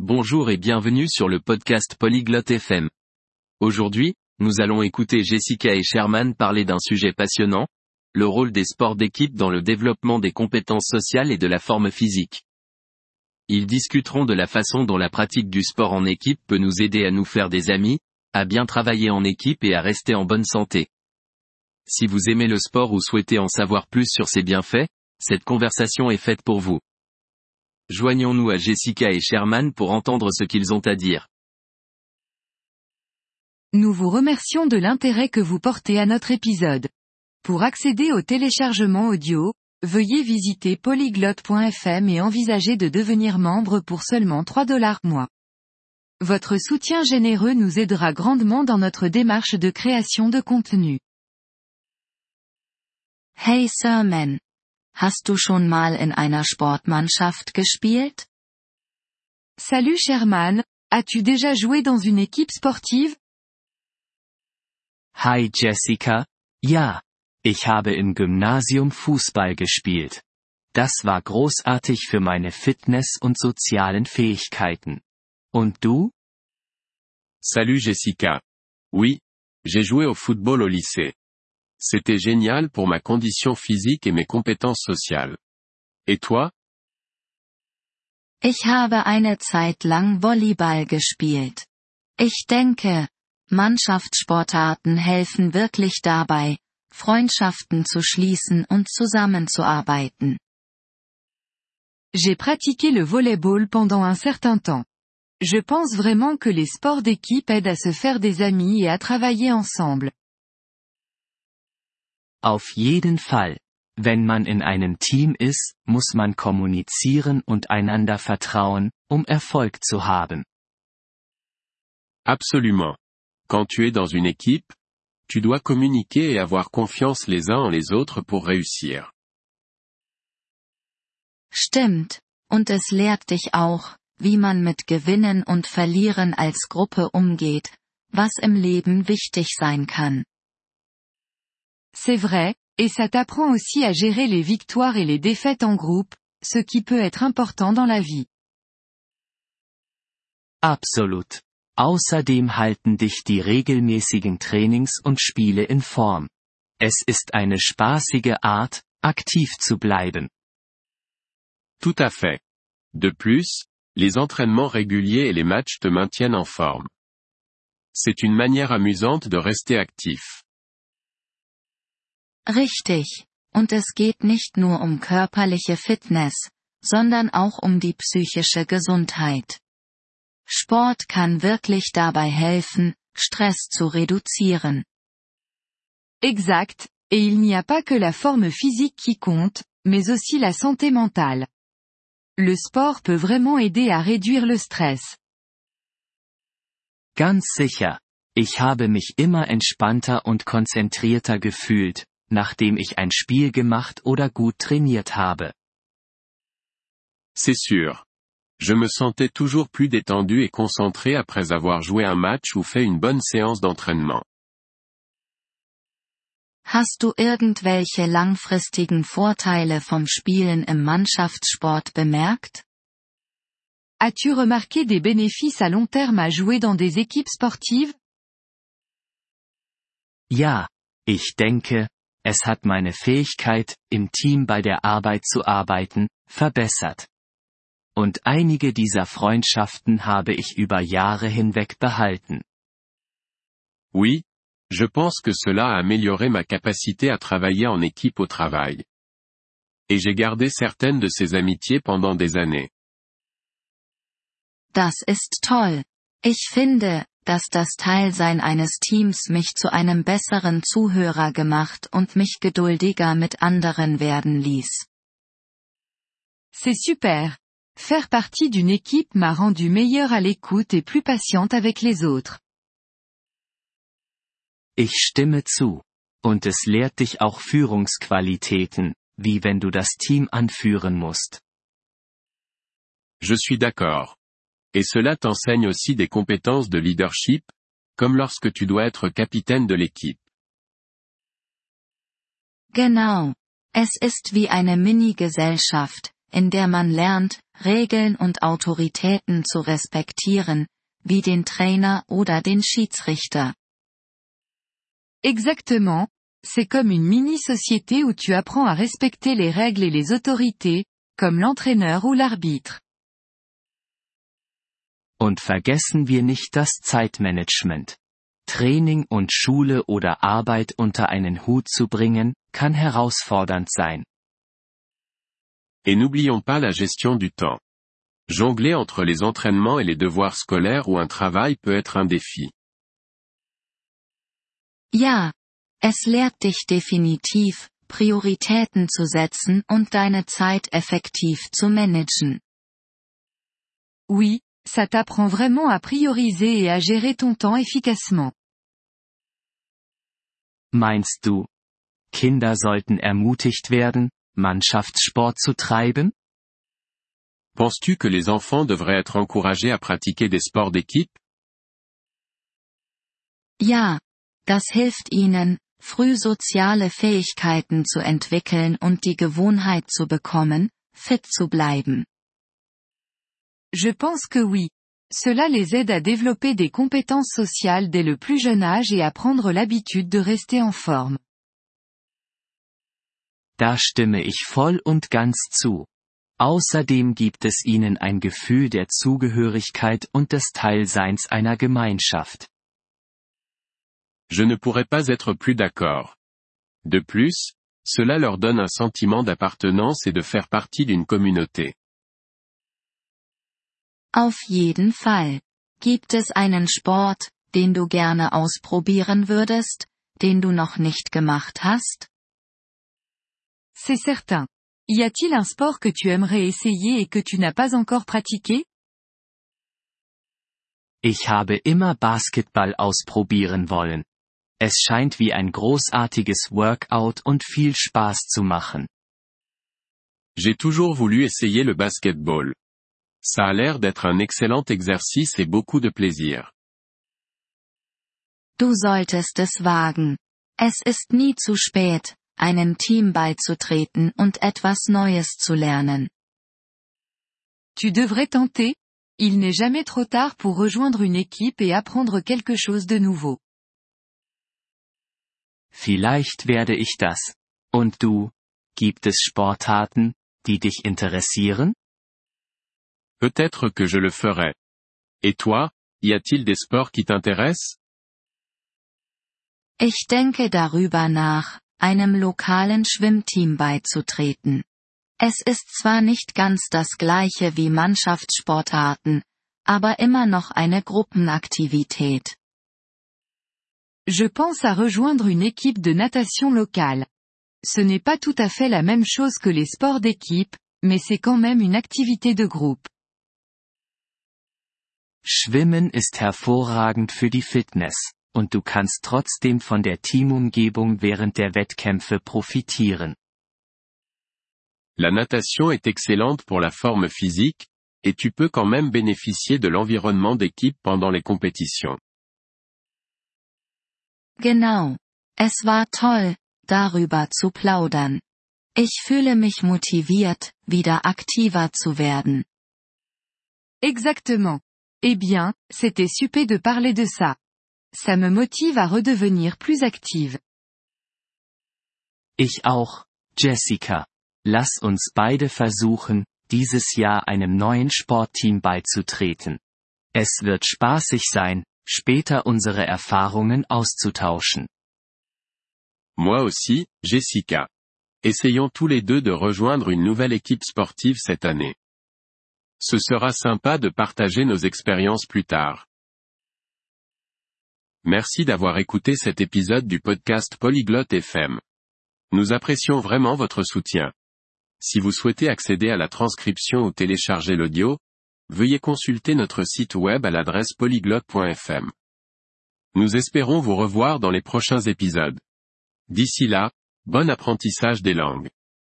Bonjour et bienvenue sur le podcast Polyglotte FM. Aujourd'hui, nous allons écouter Jessica et Sherman parler d'un sujet passionnant, le rôle des sports d'équipe dans le développement des compétences sociales et de la forme physique. Ils discuteront de la façon dont la pratique du sport en équipe peut nous aider à nous faire des amis, à bien travailler en équipe et à rester en bonne santé. Si vous aimez le sport ou souhaitez en savoir plus sur ses bienfaits, cette conversation est faite pour vous. Joignons-nous à Jessica et Sherman pour entendre ce qu'ils ont à dire. Nous vous remercions de l'intérêt que vous portez à notre épisode. Pour accéder au téléchargement audio, veuillez visiter polyglotte.fm et envisager de devenir membre pour seulement 3 dollars mois. Votre soutien généreux nous aidera grandement dans notre démarche de création de contenu. Hey Sirman. Hast du schon mal in einer Sportmannschaft gespielt? Salut Sherman, as-tu déjà joué dans une équipe sportive? Hi Jessica, ja. Ich habe im Gymnasium Fußball gespielt. Das war großartig für meine Fitness und sozialen Fähigkeiten. Und du? Salut Jessica. Oui, j'ai joué au football au lycée. C'était génial pour ma condition physique et mes compétences sociales. Et toi? Ich habe eine Zeit lang Volleyball gespielt. Ich denke, Mannschaftssportarten helfen wirklich dabei, Freundschaften zu schließen und zusammenzuarbeiten. J'ai pratiqué le volleyball pendant un certain temps. Je pense vraiment que les sports d'équipe aident à se faire des amis et à travailler ensemble. Auf jeden Fall. Wenn man in einem Team ist, muss man kommunizieren und einander vertrauen, um Erfolg zu haben. Absolument. Quand tu es dans une équipe, tu dois communiquer et avoir confiance les uns en les autres pour réussir. Stimmt, und es lehrt dich auch, wie man mit Gewinnen und Verlieren als Gruppe umgeht, was im Leben wichtig sein kann. C'est vrai, et ça t'apprend aussi à gérer les victoires et les défaites en groupe, ce qui peut être important dans la vie. Absolut. Außerdem halten dich die regelmäßigen Trainings und Spiele in Form. Es ist eine spaßige Art, aktiv zu bleiben. Tout à fait. De plus, les entraînements réguliers et les matchs te maintiennent en forme. C'est une manière amusante de rester actif. Richtig. Und es geht nicht nur um körperliche Fitness, sondern auch um die psychische Gesundheit. Sport kann wirklich dabei helfen, Stress zu reduzieren. Exact, et il n'y a pas que la forme physique qui compte, mais aussi la santé mentale. Le sport peut vraiment aider à réduire le stress. Ganz sicher. Ich habe mich immer entspannter und konzentrierter gefühlt, nachdem ich ein Spiel gemacht oder gut trainiert habe. C'est sûr. Je me sentais toujours plus détendu et concentré après avoir joué un match ou fait une bonne séance d'entraînement. Hast du irgendwelche langfristigen Vorteile vom Spielen im Mannschaftssport bemerkt? As-tu remarqué des bénéfices à long terme à jouer dans des équipes sportives? Ja, ich denke, es hat meine Fähigkeit, im Team bei der Arbeit zu arbeiten, verbessert. Und einige dieser Freundschaften habe ich über Jahre hinweg behalten. Oui, je pense que cela a amélioré ma capacité à travailler en équipe au travail. Et j'ai gardé certaines de ces amitiés pendant des années. Das ist toll. Ich finde, dass das Teilsein eines Teams mich zu einem besseren Zuhörer gemacht und mich geduldiger mit anderen werden ließ. C'est super. Faire partie d'une équipe m'a rendu meilleur à l'écoute et plus patiente avec les autres. Ich stimme zu. Und es lehrt dich auch Führungsqualitäten, wie wenn du das Team anführen musst. Je suis d'accord. Et cela t'enseigne aussi des compétences de leadership, comme lorsque tu dois être capitaine de l'équipe. Genau. Es ist wie eine Mini-Gesellschaft, in der man lernt, Regeln und Autoritäten zu respektieren, wie den Trainer oder den Schiedsrichter. Exactement, c'est comme une mini-société où tu apprends à respecter les règles et les autorités, comme l'entraîneur ou l'arbitre. Und vergessen wir nicht das Zeitmanagement. Training und Schule oder Arbeit unter einen Hut zu bringen, kann herausfordernd sein. Et n'oublions pas la gestion du temps. Jongler entre les entraînements et les devoirs scolaires ou un travail peut être un défi. Ja, es lehrt dich definitiv, Prioritäten zu setzen und deine Zeit effektiv zu managen. Oui, ça t'apprend vraiment à prioriser et à gérer ton temps efficacement. Meinst du, Kinder sollten ermutigt werden, Mannschaftssport zu treiben? Penses-tu que les enfants devraient être encouragés à pratiquer des sports d'équipe Ja, das hilft ihnen, früh soziale Fähigkeiten zu entwickeln und die Gewohnheit zu bekommen, fit zu bleiben. Je pense que oui. Cela les aide à développer des compétences sociales dès le plus jeune âge et à prendre l'habitude de rester en forme. Da stimme ich voll und ganz zu. Außerdem gibt es ihnen ein Gefühl der Zugehörigkeit und des Teilseins einer Gemeinschaft. Je ne pourrais pas être plus d'accord. De plus, cela leur donne un sentiment d'appartenance et de faire partie d'une communauté. Auf jeden Fall. Gibt es einen Sport, den du gerne ausprobieren würdest, den du noch nicht gemacht hast? C'est certain. Y a-t-il un sport que tu aimerais essayer et que tu n'as pas encore pratiqué Ich habe immer Basketball ausprobieren wollen. Es scheint wie ein großartiges Workout und viel Spaß zu machen. J'ai toujours voulu essayer le basketball. Ça a l'air d'être un excellent exercice et beaucoup de plaisir. Du solltest es wagen. Es ist nie zu spät, einem Team beizutreten und etwas Neues zu lernen. Tu devrais tenter. Il n'est jamais trop tard pour rejoindre une équipe et apprendre quelque chose de nouveau. Vielleicht werde ich das. Und du? Gibt es Sportarten, die dich interessieren? Peut-être que je le ferai. Et toi, y a-t-il des sports qui t'intéressent? Ich denke darüber nach, einem lokalen Schwimmteam beizutreten. Es ist zwar nicht ganz das gleiche wie Mannschaftssportarten, aber immer noch eine Gruppenaktivität. Je pense à rejoindre une équipe de natation locale. Ce n'est pas tout à fait la même chose que les sports d'équipe, mais c'est quand même une activité de groupe. Schwimmen ist hervorragend für die Fitness, und du kannst trotzdem von der Teamumgebung während der Wettkämpfe profitieren. La natation est excellente pour la forme physique, et tu peux quand même bénéficier de l'environnement d'équipe pendant les compétitions. Genau. Es war toll, darüber zu plaudern. Ich fühle mich motiviert, wieder aktiver zu werden. Exactement. Eh bien, c'était super de parler de ça. Ça me motive à redevenir plus active. Ich auch, Jessica. Lass uns beide versuchen, dieses Jahr einem neuen Sportteam beizutreten. Es wird spaßig sein, später unsere Erfahrungen auszutauschen. Moi aussi, Jessica. Essayons tous les deux de rejoindre une nouvelle équipe sportive cette année. Ce sera sympa de partager nos expériences plus tard. Merci d'avoir écouté cet épisode du podcast Polyglotte FM. Nous apprécions vraiment votre soutien. Si vous souhaitez accéder à la transcription ou télécharger l'audio, veuillez consulter notre site web à l'adresse polyglotte.fm. Nous espérons vous revoir dans les prochains épisodes. D'ici là, bon apprentissage des langues.